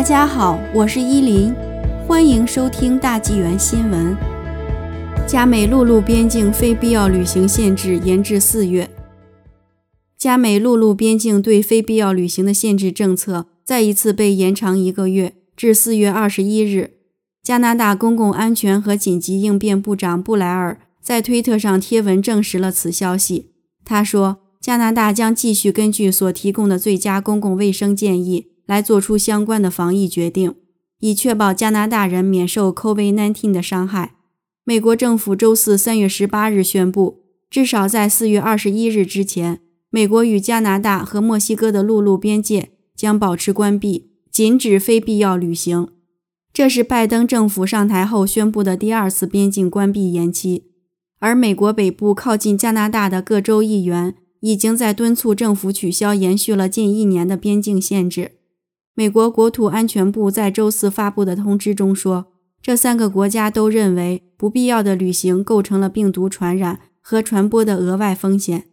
大家好，我是依林，欢迎收听大纪元新闻。加美陆路边境非必要旅行限制延至四月。加美陆路边境对非必要旅行的限制政策再一次被延长一个月，至四月二十一日。加拿大公共安全和紧急应变部长布莱尔在推特上贴文证实了此消息。他说：“加拿大将继续根据所提供的最佳公共卫生建议。”来做出相关的防疫决定，以确保加拿大人免受 COVID-19 的伤害。美国政府周四三月十八日宣布，至少在四月二十一日之前，美国与加拿大和墨西哥的陆路边界将保持关闭，禁止非必要旅行。这是拜登政府上台后宣布的第二次边境关闭延期。而美国北部靠近加拿大的各州议员已经在敦促政府取消延续了近一年的边境限制。美国国土安全部在周四发布的通知中说，这三个国家都认为不必要的旅行构成了病毒传染和传播的额外风险。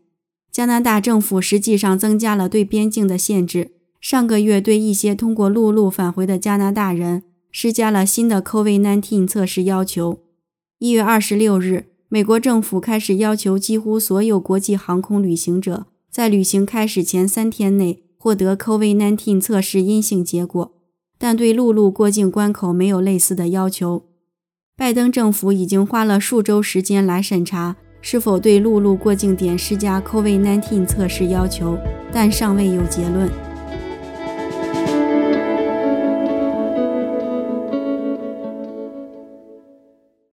加拿大政府实际上增加了对边境的限制，上个月对一些通过陆路返回的加拿大人施加了新的 COVID-19 测试要求。一月二十六日，美国政府开始要求几乎所有国际航空旅行者在旅行开始前三天内。获得 COVID-19 测试阴性结果，但对陆路过境关口没有类似的要求。拜登政府已经花了数周时间来审查是否对陆路过境点施加 COVID-19 测试要求，但尚未有结论。